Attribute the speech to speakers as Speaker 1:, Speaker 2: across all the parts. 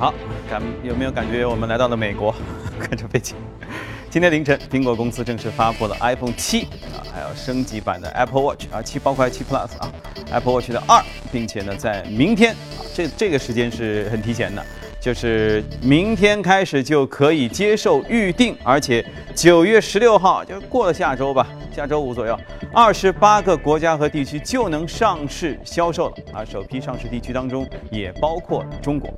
Speaker 1: 好，感有没有感觉我们来到了美国？看这背景。今天凌晨，苹果公司正式发布了 iPhone 七啊，还有升级版的 Apple Watch 啊，七包括七 Plus 啊，Apple Watch 的二，并且呢，在明天啊，这这个时间是很提前的，就是明天开始就可以接受预定，而且九月十六号就过了下周吧，下周五左右，二十八个国家和地区就能上市销售了啊，首批上市地区当中也包括中国。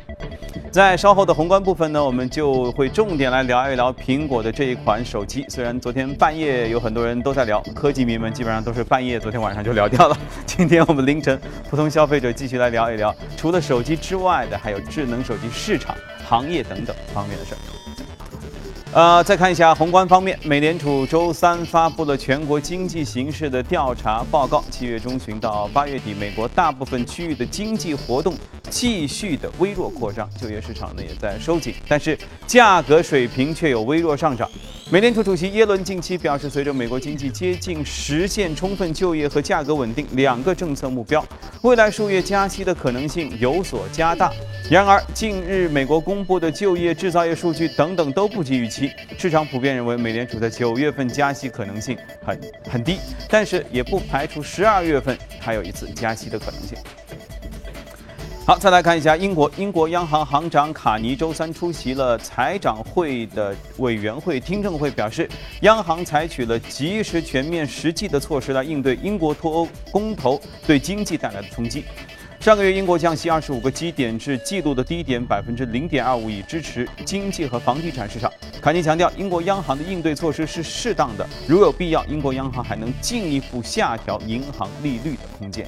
Speaker 1: 在稍后的宏观部分呢，我们就会重点来聊一聊苹果的这一款手机。虽然昨天半夜有很多人都在聊，科技迷们基本上都是半夜昨天晚上就聊掉了。今天我们凌晨普通消费者继续来聊一聊，除了手机之外的，还有智能手机市场、行业等等方面的事儿。呃，再看一下宏观方面，美联储周三发布了全国经济形势的调查报告。七月中旬到八月底，美国大部分区域的经济活动继续的微弱扩张，就业市场呢也在收紧，但是价格水平却有微弱上涨。美联储主席耶伦近期表示，随着美国经济接近实现充分就业和价格稳定两个政策目标，未来数月加息的可能性有所加大。然而，近日美国公布的就业、制造业数据等等都不及预期，市场普遍认为美联储在九月份加息可能性很很低，但是也不排除十二月份还有一次加息的可能性。好，再来看一下英国，英国央行行长卡尼周三出席了财长会的委员会听证会，表示央行采取了及时、全面、实际的措施来应对英国脱欧公投对经济带来的冲击。上个月，英国降息二十五个基点至纪录的低点百分之零点二五，以支持经济和房地产市场。卡尼强调，英国央行的应对措施是适当的，如有必要，英国央行还能进一步下调银行利率的空间。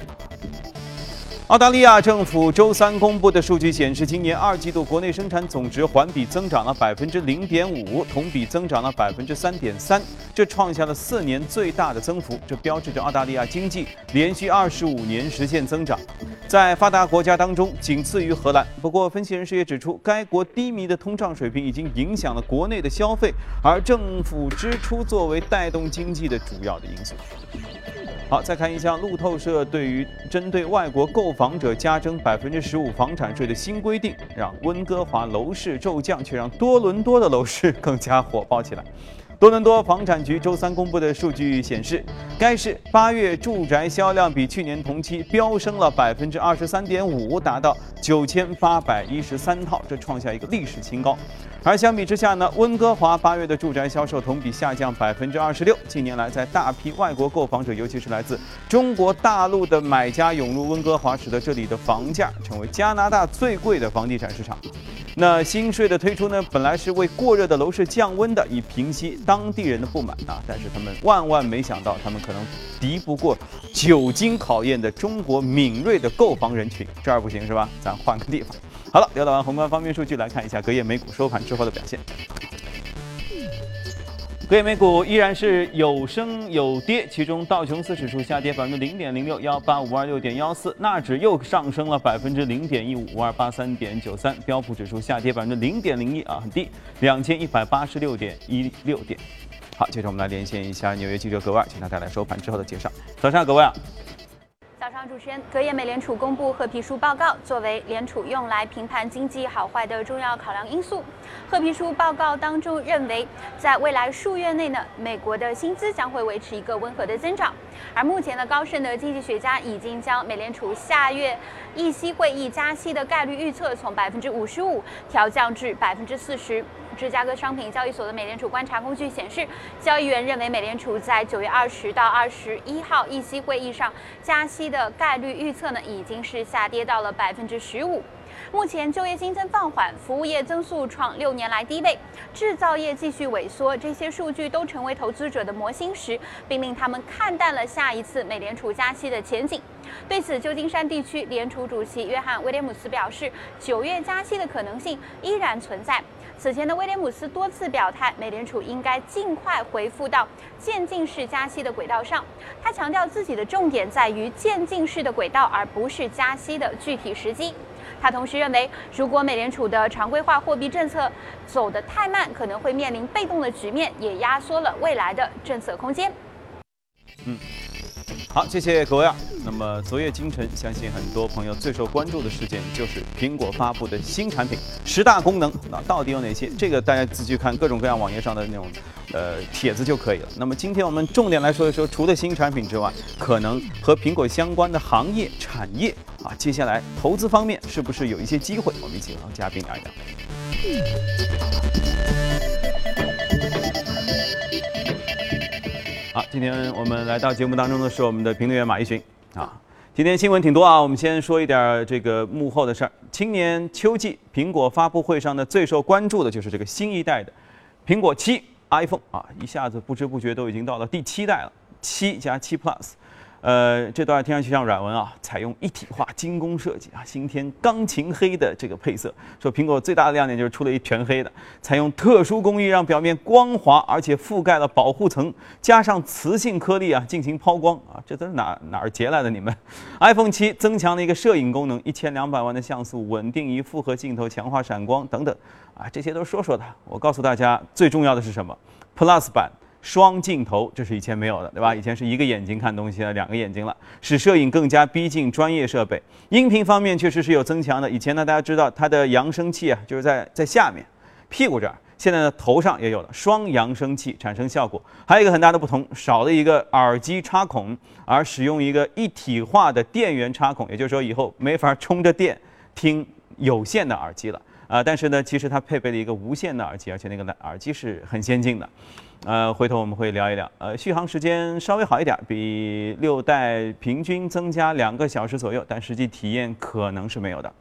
Speaker 1: 澳大利亚政府周三公布的数据显示，今年二季度国内生产总值环比增长了百分之零点五，同比增长了百分之三点三，这创下了四年最大的增幅。这标志着澳大利亚经济连续二十五年实现增长，在发达国家当中仅次于荷兰。不过，分析人士也指出，该国低迷的通胀水平已经影响了国内的消费，而政府支出作为带动经济的主要的因素。好，再看一下路透社对于针对外国购房者加征百分之十五房产税的新规定，让温哥华楼市骤降，却让多伦多的楼市更加火爆起来。多伦多房产局周三公布的数据显示，该市八月住宅销量比去年同期飙升了百分之二十三点五，达到九千八百一十三套，这创下一个历史新高。而相比之下呢，温哥华八月的住宅销售同比下降百分之二十六。近年来，在大批外国购房者，尤其是来自中国大陆的买家涌入温哥华，使得这里的房价成为加拿大最贵的房地产市场。那新税的推出呢，本来是为过热的楼市降温的，以平息当地人的不满啊。但是他们万万没想到，他们可能敌不过久经考验的中国敏锐的购房人群。这儿不行是吧？咱换个地方。好了，聊到完宏观方面数据，来看一下隔夜美股收盘之后的表现。隔夜美股依然是有升有跌，其中道琼斯指数下跌百分之零点零六，幺八五二六点幺四；纳指又上升了百分之零点一五，五二八三点九三；标普指数下跌百分之零点零一，啊，很低，两千一百八十六点一六点。好，接着我们来连线一下纽约记者格外，请他带来收盘之后的介绍。早上，格外。
Speaker 2: 早上，主持人，隔夜美联储公布褐皮书报告，作为联储用来评判经济好坏的重要考量因素。褐皮书报告当中认为，在未来数月内呢，美国的薪资将会维持一个温和的增长。而目前的高盛的经济学家已经将美联储下月议息会议加息的概率预测从百分之五十五调降至百分之四十。芝加哥商品交易所的美联储观察工具显示，交易员认为美联储在九月二十到二十一号议息会议上加息的概率预测呢，已经是下跌到了百分之十五。目前就业新增放缓，服务业增速创六年来低位，制造业继续萎缩，这些数据都成为投资者的磨心石，并令他们看淡了下一次美联储加息的前景。对此，旧金山地区联储主席约翰威廉姆斯表示，九月加息的可能性依然存在。此前的威廉姆斯多次表态，美联储应该尽快恢复到渐进式加息的轨道上。他强调自己的重点在于渐进式的轨道，而不是加息的具体时机。他同时认为，如果美联储的常规化货币政策走得太慢，可能会面临被动的局面，也压缩了未来的政策空间。
Speaker 1: 嗯。好，谢谢各位啊。那么昨夜今晨，相信很多朋友最受关注的事件就是苹果发布的新产品十大功能，那到底有哪些？这个大家自己看各种各样网页上的那种呃帖子就可以了。那么今天我们重点来说一说，除了新产品之外，可能和苹果相关的行业产业啊，接下来投资方面是不是有一些机会？我们一起和嘉宾聊一聊。好，今天我们来到节目当中的是我们的评论员马一寻啊。今天新闻挺多啊，我们先说一点这个幕后的事儿。今年秋季苹果发布会上呢，最受关注的就是这个新一代的苹果七 iPhone 啊，一下子不知不觉都已经到了第七代了，七加七 Plus。呃，这段听上去像软文啊，采用一体化精工设计啊，新添钢琴黑的这个配色。说苹果最大的亮点就是出了一全黑的，采用特殊工艺让表面光滑，而且覆盖了保护层，加上磁性颗粒啊进行抛光啊，这都是哪哪儿截来的？你们？iPhone 七增强了一个摄影功能，一千两百万的像素，稳定仪复合镜头，强化闪光等等啊，这些都说说的。我告诉大家，最重要的是什么？Plus 版。双镜头，这是以前没有的，对吧？以前是一个眼睛看东西了，两个眼睛了，使摄影更加逼近专业设备。音频方面确实是有增强的。以前呢，大家知道它的扬声器啊，就是在在下面屁股这儿，现在呢头上也有了双扬声器产生效果。还有一个很大的不同，少了一个耳机插孔，而使用一个一体化的电源插孔，也就是说以后没法充着电听有线的耳机了啊。但是呢，其实它配备了一个无线的耳机，而且那个耳机是很先进的。呃，回头我们会聊一聊。呃，续航时间稍微好一点，比六代平均增加两个小时左右，但实际体验可能是没有的。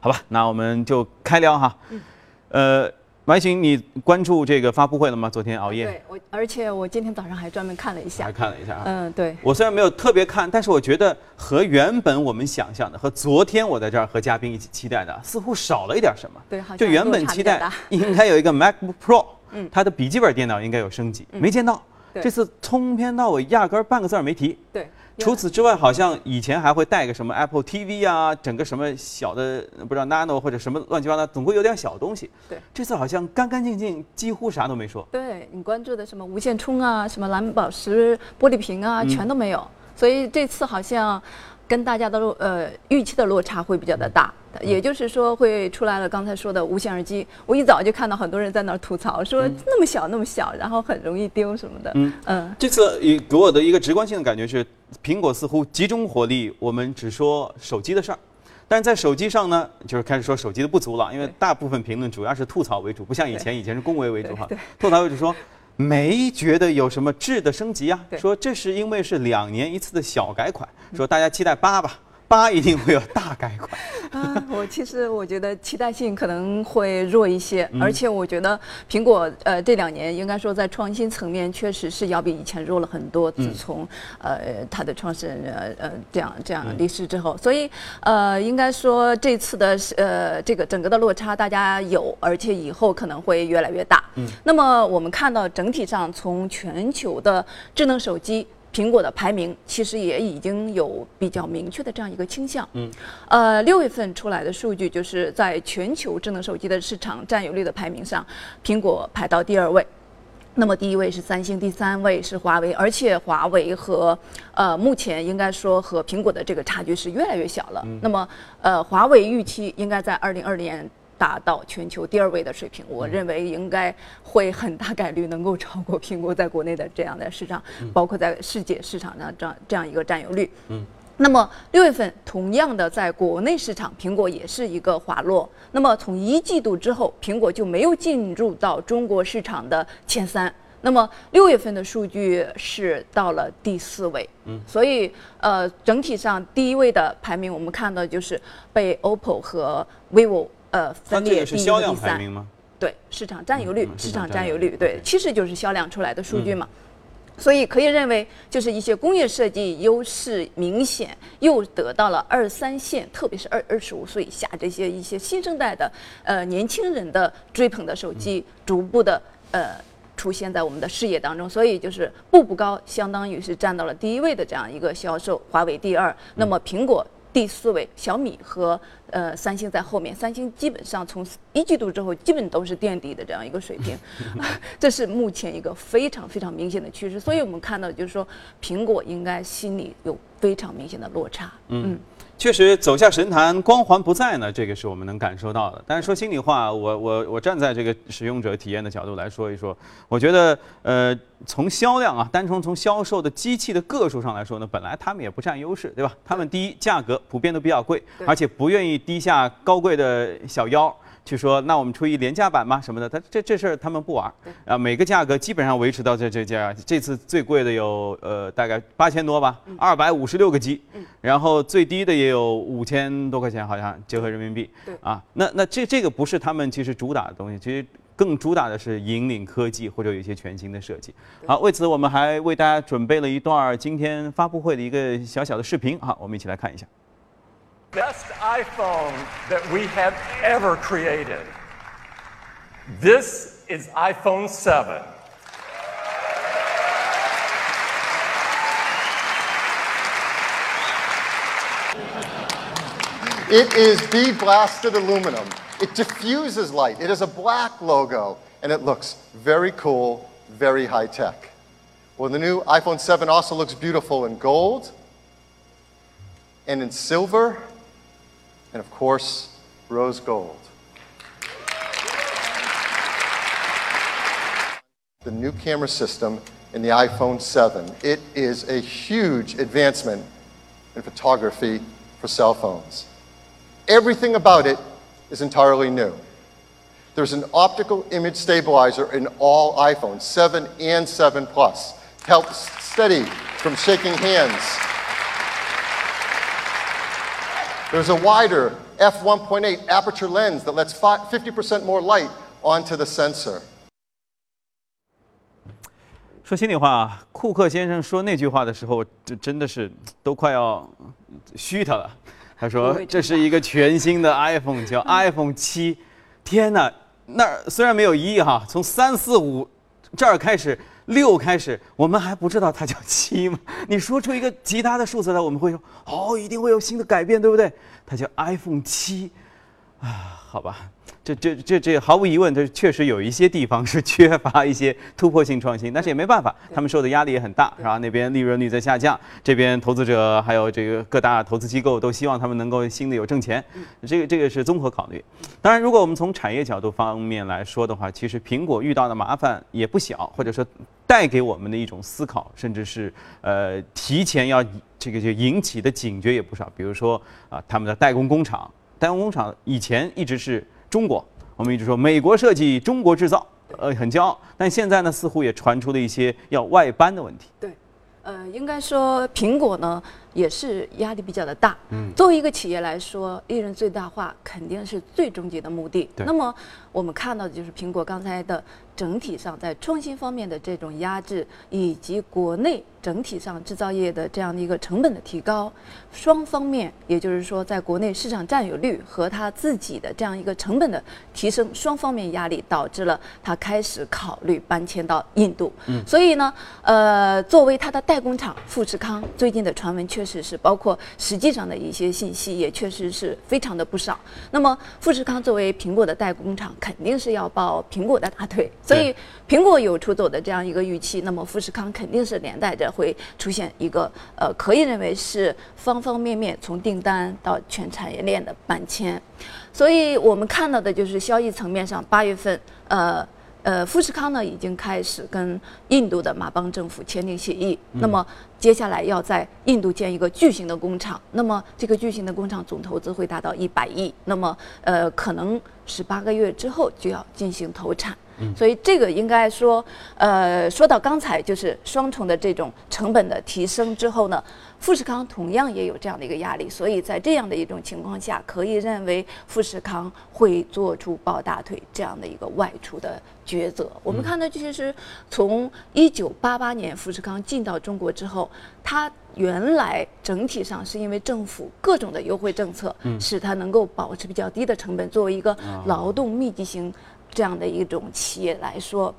Speaker 1: 好吧，那我们就开聊哈。嗯。呃，马行，你关注这个发布会了吗？昨天熬夜。
Speaker 3: 对，我而且我今天早上还专门看了一下。
Speaker 1: 还看了一下啊。
Speaker 3: 嗯，对。
Speaker 1: 我虽然没有特别看，但是我觉得和原本我们想象的，和昨天我在这儿和嘉宾一起期待的，似乎少了一点什么。
Speaker 3: 对，好像
Speaker 1: 就原本期待应该有一个 MacBook Pro。嗯，他的笔记本电脑应该有升级，没见到。这次从篇到尾压根儿半个字儿没提。
Speaker 3: 对，
Speaker 1: 除此之外，好像以前还会带个什么 Apple TV 啊，整个什么小的不知道 Nano 或者什么乱七八糟，总归有点小东西。
Speaker 3: 对，
Speaker 1: 这次好像干干净净，几乎啥都没说。
Speaker 3: 对你关注的什么无线充啊，什么蓝宝石玻璃屏啊，全都没有。所以这次好像。跟大家的呃预期的落差会比较的大，也就是说会出来了刚才说的无线耳机。我一早就看到很多人在那儿吐槽，说那么小那么小，然后很容易丢什么的。嗯
Speaker 1: 嗯，这次给我的一个直观性的感觉是，苹果似乎集中火力，我们只说手机的事儿，但是在手机上呢，就是开始说手机的不足了，因为大部分评论主要是吐槽为主，不像以前，以前是恭维为主哈。吐槽为主说。没觉得有什么质的升级啊？说这是因为是两年一次的小改款，说大家期待八吧。八一定会有大改款
Speaker 3: 啊！我其实我觉得期待性可能会弱一些，而且我觉得苹果呃这两年应该说在创新层面确实是要比以前弱了很多。自从呃它的创始人呃呃这样这样离世之后，所以呃应该说这次的呃这个整个的落差大家有，而且以后可能会越来越大。嗯，那么我们看到整体上从全球的智能手机。苹果的排名其实也已经有比较明确的这样一个倾向。嗯，呃，六月份出来的数据就是在全球智能手机的市场占有率的排名上，苹果排到第二位。那么第一位是三星，第三位是华为，而且华为和呃目前应该说和苹果的这个差距是越来越小了。那么呃，华为预期应该在二零二零年。达到全球第二位的水平，我认为应该会很大概率能够超过苹果在国内的这样的市场，包括在世界市场上这样这样一个占有率。嗯，那么六月份同样的在国内市场，苹果也是一个滑落。那么从一季度之后，苹果就没有进入到中国市场的前三。那么六月份的数据是到了第四位。嗯，所以呃整体上第一位的排名我们看到就是被 OPPO 和 vivo。呃，分列第一、第三，对市场占有率，市场占有率，对，其实就是销量出来的数据嘛。所以可以认为，就是一些工业设计优势明显，又得到了二三线，特别是二二十五岁以下这些一些新生代的呃年轻人的追捧的手机，逐步的呃出现在我们的视野当中。所以就是步步高，相当于是占到了第一位的这样一个销售，华为第二，那么苹果。第四位，小米和呃三星在后面。三星基本上从一季度之后，基本都是垫底的这样一个水平 这是目前一个非常非常明显的趋势。所以我们看到就是说，苹果应该心里有非常明显的落差。嗯。
Speaker 1: 确实走下神坛，光环不在呢，这个是我们能感受到的。但是说心里话，我我我站在这个使用者体验的角度来说一说，我觉得呃，从销量啊，单纯从销售的机器的个数上来说呢，本来他们也不占优势，对吧？他们第一价格普遍都比较贵，而且不愿意低下高贵的小腰。去说，那我们出一廉价版吗？什么的？他这这事儿他们不玩啊。每个价格基本上维持到这这价，这次最贵的有呃大概八千多吧，二百五十六个 G，然后最低的也有五千多块钱，好像折合人民币。
Speaker 3: 对
Speaker 1: 啊，那那这这个不是他们其实主打的东西，其实更主打的是引领科技或者有一些全新的设计。好，为此我们还为大家准备了一段今天发布会的一个小小的视频，好，我们一起来看一下。
Speaker 4: Best iPhone that we have ever created. This is iPhone 7.
Speaker 5: It is bead blasted aluminum. It diffuses light. It is a black logo, and it looks very cool, very high tech. Well, the new iPhone 7 also looks beautiful in gold and in silver and of course, rose gold. The new camera system in the iPhone 7. It is a huge advancement in photography for cell phones. Everything about it is entirely new. There's an optical image stabilizer in all iPhones, 7 and 7 Plus, to help steady from shaking hands there's a wider f1.8 aperture lens that lets 50% more light onto the sensor.
Speaker 1: 说心里话，库克先生说那句话的时候，这真的是都快要虚他了。他说这是一个全新的 iPhone，叫 iPhone 七。天哪，那虽然没有一哈，从三四五这儿开始。六开始，我们还不知道它叫七吗？你说出一个其他的数字来，我们会说哦，一定会有新的改变，对不对？它叫 iPhone 七，啊，好吧。这这这这毫无疑问，这确实有一些地方是 缺乏一些突破性创新，但是也没办法，他们受的压力也很大，是吧？那边利润率在下降，这边投资者还有这个各大投资机构都希望他们能够新的有挣钱，这个这个是综合考虑。当然，如果我们从产业角度方面来说的话，其实苹果遇到的麻烦也不小，或者说带给我们的一种思考，甚至是呃提前要这个就引起的警觉也不少。比如说啊，他们的代工工厂，代工工厂以前一直是。中国，我们一直说美国设计，中国制造，呃，很骄傲。但现在呢，似乎也传出了一些要外搬的问题。
Speaker 3: 对，呃，应该说苹果呢也是压力比较的大。嗯，作为一个企业来说，利润最大化肯定是最终极的目的。那么我们看到的就是苹果刚才的。整体上在创新方面的这种压制，以及国内整体上制造业的这样的一个成本的提高，双方面，也就是说，在国内市场占有率和它自己的这样一个成本的提升，双方面压力导致了它开始考虑搬迁到印度。嗯，所以呢，呃，作为它的代工厂富士康，最近的传闻确实是包括实际上的一些信息，也确实是非常的不少。那么，富士康作为苹果的代工厂，肯定是要抱苹果的大腿。所以，苹果有出走的这样一个预期，那么富士康肯定是连带着会出现一个呃，可以认为是方方面面从订单到全产业链的搬迁。所以我们看到的就是交易层面上，八月份呃呃，富士康呢已经开始跟印度的马邦政府签订协议，那么接下来要在印度建一个巨型的工厂，那么这个巨型的工厂总投资会达到一百亿，那么呃，可能十八个月之后就要进行投产。所以这个应该说，呃，说到刚才就是双重的这种成本的提升之后呢，富士康同样也有这样的一个压力。所以在这样的一种情况下，可以认为富士康会做出抱大腿这样的一个外出的抉择。我们看到，其实从一九八八年富士康进到中国之后，它原来整体上是因为政府各种的优惠政策，使它能够保持比较低的成本，作为一个劳动密集型。这样的一种企业来说，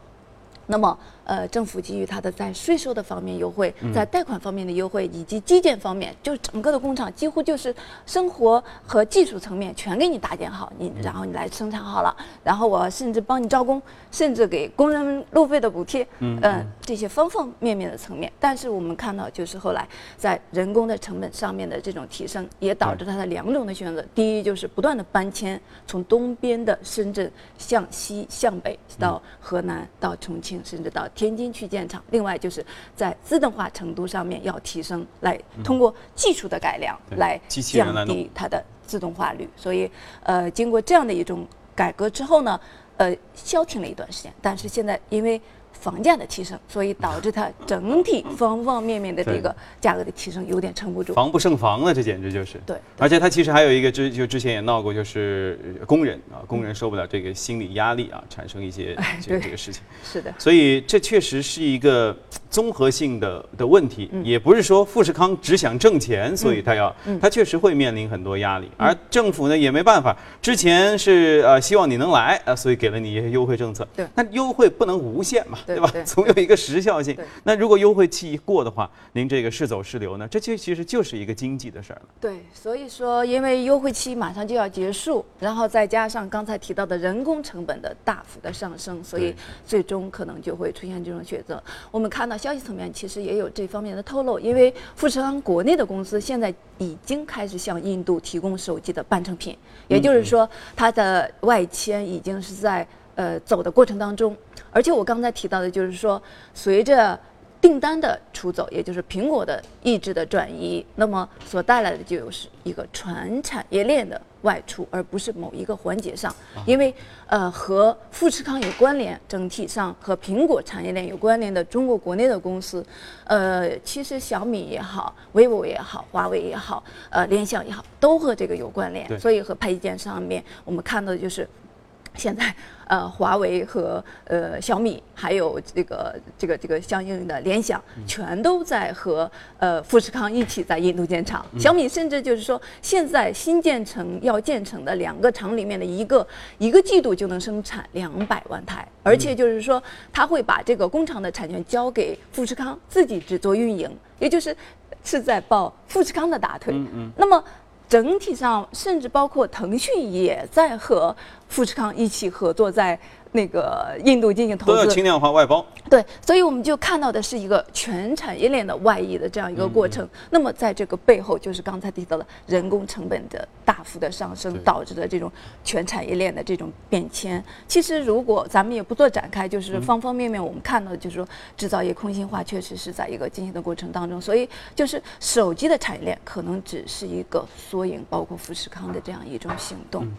Speaker 3: 那么。呃政府给予它的在税收的方面优惠，在贷款方面的优惠，以及基建方面，就整个的工厂几乎就是生活和技术层面全给你搭建好，你然后你来生产好了，然后我甚至帮你招工，甚至给工人路费的补贴，嗯、呃，这些方方面面的层面。但是我们看到，就是后来在人工的成本上面的这种提升，也导致它的两种的选择。第一就是不断的搬迁，从东边的深圳向西向北到河南、到重庆，甚至到天津去建厂；另外就是在自动化程度上面要提升，来通过技术的改良来降低它的自动化率。所以，呃，经过这样的一种改革之后呢，呃，消停了一段时间，但是现在因为房价的提升，所以导致它整体方方面面的这个价格的提升有点撑不住。
Speaker 1: 防不胜防了，这简直就是。
Speaker 3: 对
Speaker 1: 而且它其实还有一个之就之前也闹过，就是呃工人啊，工人受不了这个心理压力啊，产生一些
Speaker 3: 哎
Speaker 1: 这个这个事情。
Speaker 3: 是的。
Speaker 1: 所以这确实是一个综合性的的问题，
Speaker 3: 嗯
Speaker 1: 也不是说富士康只想挣钱，所以他要，他确实会面临很多压力，
Speaker 3: 嗯
Speaker 1: 而政府呢也没办法。之前是呃希望你能来啊，所以给了你一些优惠政策，
Speaker 3: 对
Speaker 1: 那优惠不能无限嘛，吧
Speaker 3: 对吧？
Speaker 1: 总有一个时效性。那如果优惠期一过的话，您这个是走是留呢？这就其实就是一个经济的事儿了。
Speaker 3: 对，所以说，因为优惠期马上就要结束，然后再加上刚才提到的人工成本的大幅的上升，所以最终可能就会出现这种选择。我们看到消息层面其实也有这方面的透露，因为富士康国内的公司现在已经开始向印度提供手机的半成品，也就是说，它的外迁已经是在呃走的过程当中。而且我刚才提到的就是说，随着订单的出走，也就是苹果的意志的转移，那么所带来的就是一个全产业链的外出，而不是某一个环节上。因为呃和富士康有关联，整体上和苹果产业链有关联的中国国内的公司，呃，其实小米也好，vivo 也好，华为也好，呃，联想也好，都和这个有关联。所以和配件上面，我们看到的就是。现在呃，华为和呃小米，还有这个这个这个相应的联想，全都在和呃富士康一起在印度建厂。小米甚至就是说，现在新建成要建成的两个厂里面的一个一个季度就能生产两百万台，而且就是说，他会把这个工厂的产权交给富士康自己只做运营，也就是是在抱富士康的大腿。那么。整体上，甚至包括腾讯也在和富士康一起合作，在那个印度进行投资。
Speaker 1: 都要轻量化外包。
Speaker 3: 对，所以我们就看到的是一个全产业链的外溢的这样一个过程。那么在这个背后，就是刚才提到的人工成本的大幅的上升导致的这种全产业链的这种变迁。其实如果咱们也不做展开，就是方方面面我们看到的就是说制造业空心化确实是在一个进行的过程当中。所以就是手机的产业链可能只是一个缩影，包括富士康的这样一种行动。嗯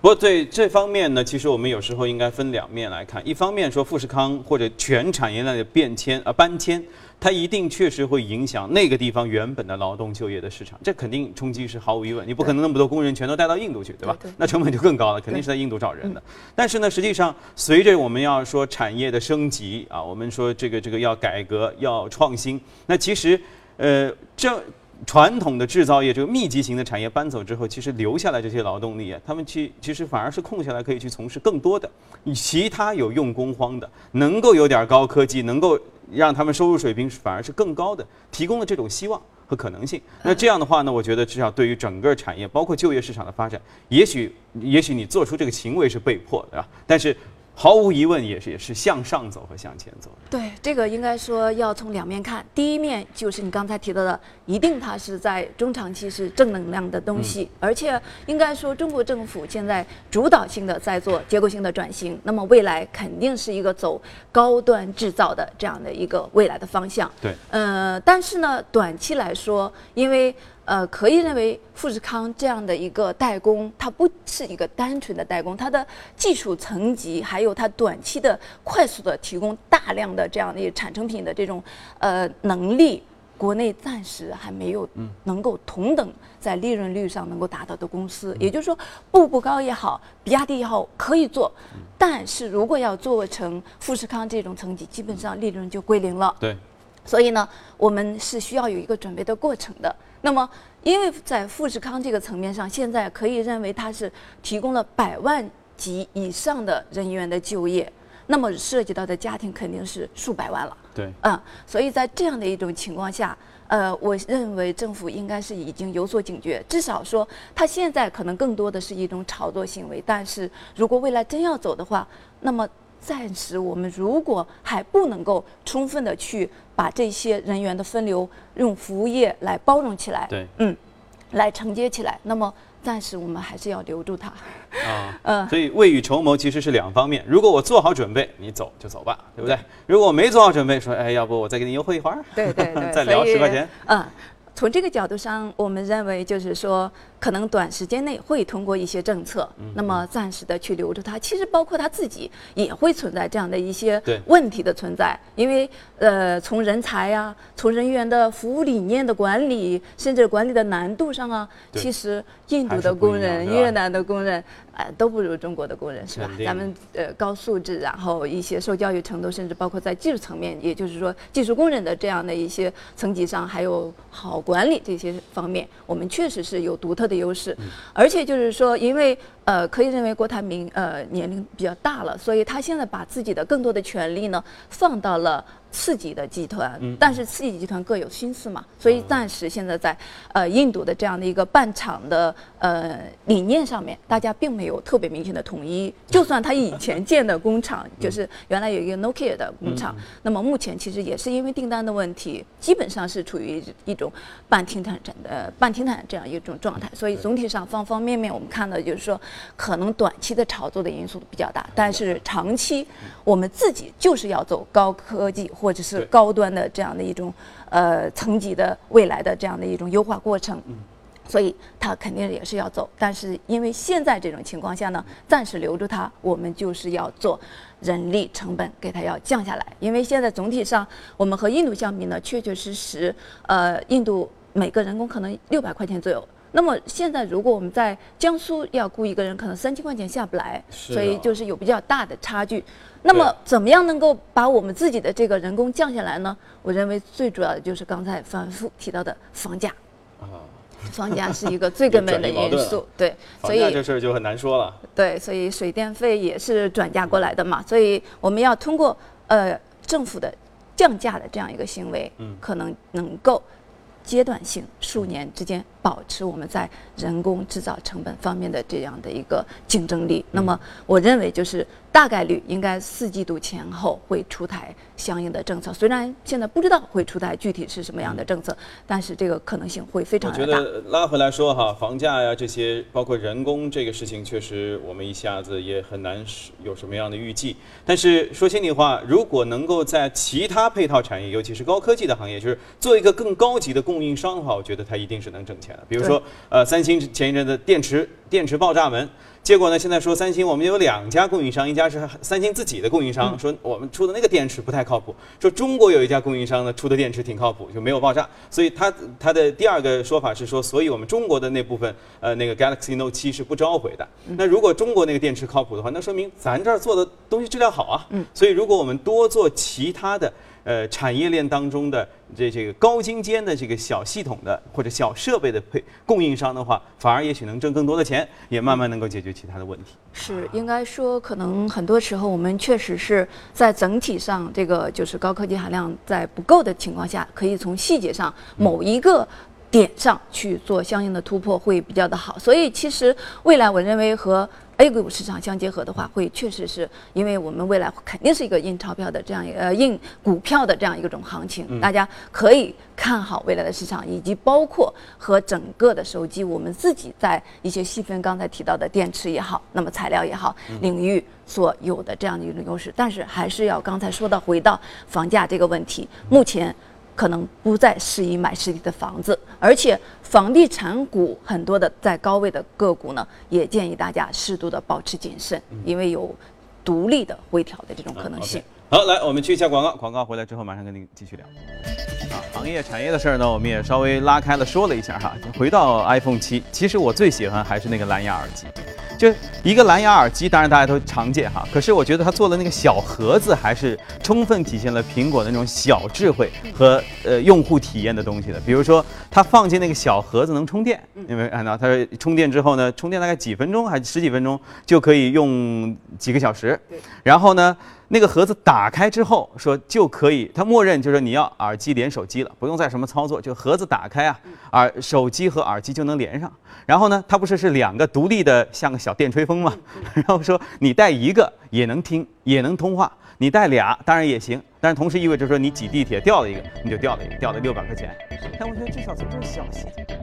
Speaker 1: 不过对这方面呢，其实我们有时候应该分两面来看。一方面说富士康或者全产业链的变迁啊、呃、搬迁，它一定确实会影响那个地方原本的劳动就业的市场，这肯定冲击是毫无疑问。你不可能那么多工人全都带到印度去，对吧？
Speaker 3: 对对
Speaker 1: 那成本就更高了，肯定是在印度找人的。但是呢，实际上随着我们要说产业的升级啊，我们说这个这个要改革要创新，那其实呃这。传统的制造业这个密集型的产业搬走之后，其实留下来这些劳动力啊，他们去其实反而是空下来可以去从事更多的其他有用工荒的，能够有点高科技，能够让他们收入水平反而是更高的，提供了这种希望和可能性。那这样的话呢，我觉得至少对于整个产业，包括就业市场的发展，也许也许你做出这个行为是被迫的啊，但是毫无疑问也是也是向上走和向前走。
Speaker 3: 对，这个应该说要从两面看。第一面就是你刚才提到的，一定它是在中长期是正能量的东西，而且应该说中国政府现在主导性的在做结构性的转型，那么未来肯定是一个走高端制造的这样的一个未来的方向。
Speaker 1: 对，
Speaker 3: 呃，但是呢，短期来说，因为呃，可以认为富士康这样的一个代工，它不是一个单纯的代工，它的技术层级还有它短期的快速的提供大量的这样的产成品的这种呃能力，国内暂时还没有能够同等在利润率上能够达到的公司。也就是说，步步高也好，比亚迪也好，可以做，但是如果要做成富士康这种层级，基本上利润就归零了。
Speaker 1: 对，
Speaker 3: 所以呢，我们是需要有一个准备的过程的。那么，因为在富士康这个层面上，现在可以认为它是提供了百万级以上的人员的就业。那么涉及到的家庭肯定是数百万了。
Speaker 1: 对，
Speaker 3: 嗯，所以在这样的一种情况下，呃，我认为政府应该是已经有所警觉，至少说他现在可能更多的是一种炒作行为，但是如果未来真要走的话，那么暂时我们如果还不能够充分的去把这些人员的分流用服务业来包容起来，
Speaker 1: 对，
Speaker 3: 嗯，来承接起来，那么暂时我们还是要留住他。
Speaker 1: 啊，
Speaker 3: 嗯
Speaker 1: 所以未雨绸缪其实是两方面。如果我做好准备，你走就走吧，对不对？如果我没做好准备，说，哎，要不我再给你优惠一会儿，
Speaker 3: 对对对，
Speaker 1: 再聊十块钱。
Speaker 3: 嗯，从这个角度上，我们认为就是说，可能短时间内会通过一些政策，
Speaker 1: 嗯
Speaker 3: 那么暂时的去留住他。其实包括他自己也会存在这样的一些
Speaker 1: 对。
Speaker 3: 问题的存在，因为呃，从人才呀、从人员的服务理念的管理，甚至管理的难度上啊，其实印度的工人、越南的工人，呃，都不如中国的工人，是吧？咱们呃高素质，然后一些受教育程度，甚至包括在技术层面，也就是说技术工人的这样的一些层级上，还有好管理这些方面，我们确实是有独特的优势。而且就是说，因为呃，可以认为郭台铭呃年龄比较大了，所以他现在把自己的更多的权利呢放到了。次级的集团，但是次级集团各有心思嘛，所以暂时现在在呃印度的这样的一个办厂的呃理念上面，大家并没有特别明显的统一。就算他以前建的工厂，就是原来有一个 Nokia 的工厂，那么目前其实也是因为订单的问题，基本上是处于一种半停产呃半停产这样一种状态。所以总体上方方面面，我们看到就是说，可能短期的炒作的因素比较大，但是长期我们自己就是要走高科技或者是高端的这样的一种呃层级的未来的这样的一种优化过程。所以它肯定也是要走，但是因为现在这种情况下呢，暂时留住它，我们就是要做人力成本给它要降下来。因为现在总体上我们和印度相比呢，确确实实，呃，印度每个人工可能六百块钱左右。那么现在如果我们在江苏要雇一个人，可能三千块钱下不来，所以
Speaker 1: 啊
Speaker 3: 就是有比较大的差距。那么怎么样能够把我们自己的这个人工降下来呢？我认为最主要的就是刚才反复提到的房价。
Speaker 1: 啊，
Speaker 3: 房价是一个最根本的 因素，对，所以
Speaker 1: 这事儿就很难说了。
Speaker 3: 对，所以水电费也是转嫁过来的嘛，所以我们要通过呃政府的降价的这样一个行为，
Speaker 1: 嗯
Speaker 3: 可能能够阶段性数年之间保持我们在人工制造成本方面的这样的一个竞争力。那么我认为就是大概率应该四季度前后会出台相应的政策，虽然现在不知道会出台具体是什么样的政策，但是这个可能性会非常大我觉。
Speaker 1: 得拉回来说哈，房价呀这些，包括人工这个事情，确实我们一下子也很难是有什么样的预计。但是说心里话，如果能够在其他配套产业，尤其是高科技的行业，就是做一个更高级的供应商的话，我觉得它一定是能挣钱的。比如说，呃，三星前一阵的电池电池爆炸门。结果呢？现在说三星，我们有两家供应商，一家是三星自己的供应商，说我们出的那个电池不太靠谱；说中国有一家供应商呢出的电池挺靠谱，就没有爆炸。所以他他的第二个说法是说，所以我们中国的那部分呃那个 Galaxy Note 7是不召回的。那如果中国那个电池靠谱的话，那说明咱这儿做的东西质量好啊。所以如果我们多做其他的呃产业链当中的这这个高精尖的这个小系统的或者小设备的配供应商的话，反而也许能挣更多的钱，也慢慢能够解决其他的问题。
Speaker 3: 是，应该说，可能很多时候我们确实是在整体上，这个就是高科技含量在不够的情况下，可以从细节上某一个点上去做相应的突破，会比较的好。所以，其实未来我认为和 A 股市场相结合的话，会确实是因为我们未来肯定是一个印钞票的这样一个呃印股票的这样一个种行情，大家可以看好未来的市场，以及包括和整个的手机，我们自己在一些细分刚才提到的电池也好，那么材料也好，领域所有的这样的一种优势，但是还是要刚才说到回到房价这个问题，目前。可能不再适宜买实体的房子，而且房地产股很多的在高位的个股呢，也建议大家适度的保持谨慎，因为有独立的回调的这种可能性。
Speaker 1: 好，来，我们去一下广告，广告回来之后马上跟您继续聊。啊，行业产业的事儿呢，我们也稍微拉开了说了一下哈。回到 iPhone 七，其实我最喜欢还是那个蓝牙耳机，就一个蓝牙耳机，当然大家都常见哈。可是我觉得它做的那个小盒子，还是充分体现了苹果的那种小智慧和呃用户体验的东西的。比如说，它放进那个小盒子能充电，有没有看到它充电之后呢，充电大概几分钟还是十几分钟就可以用几个小时。然后呢？那个盒子打开之后，说就可以，它默认就是你要耳机连手机了，不用再什么操作，就盒子打开啊，耳手机和耳机就能连上。然后呢，它不是是两个独立的像个小电吹风嘛？然后说你带一个也能听，也能通话，你带俩当然也行，但是同时意味着说你挤地铁掉了一个，你就掉了一个，掉了六百块钱。但我觉得至少从这种小细节。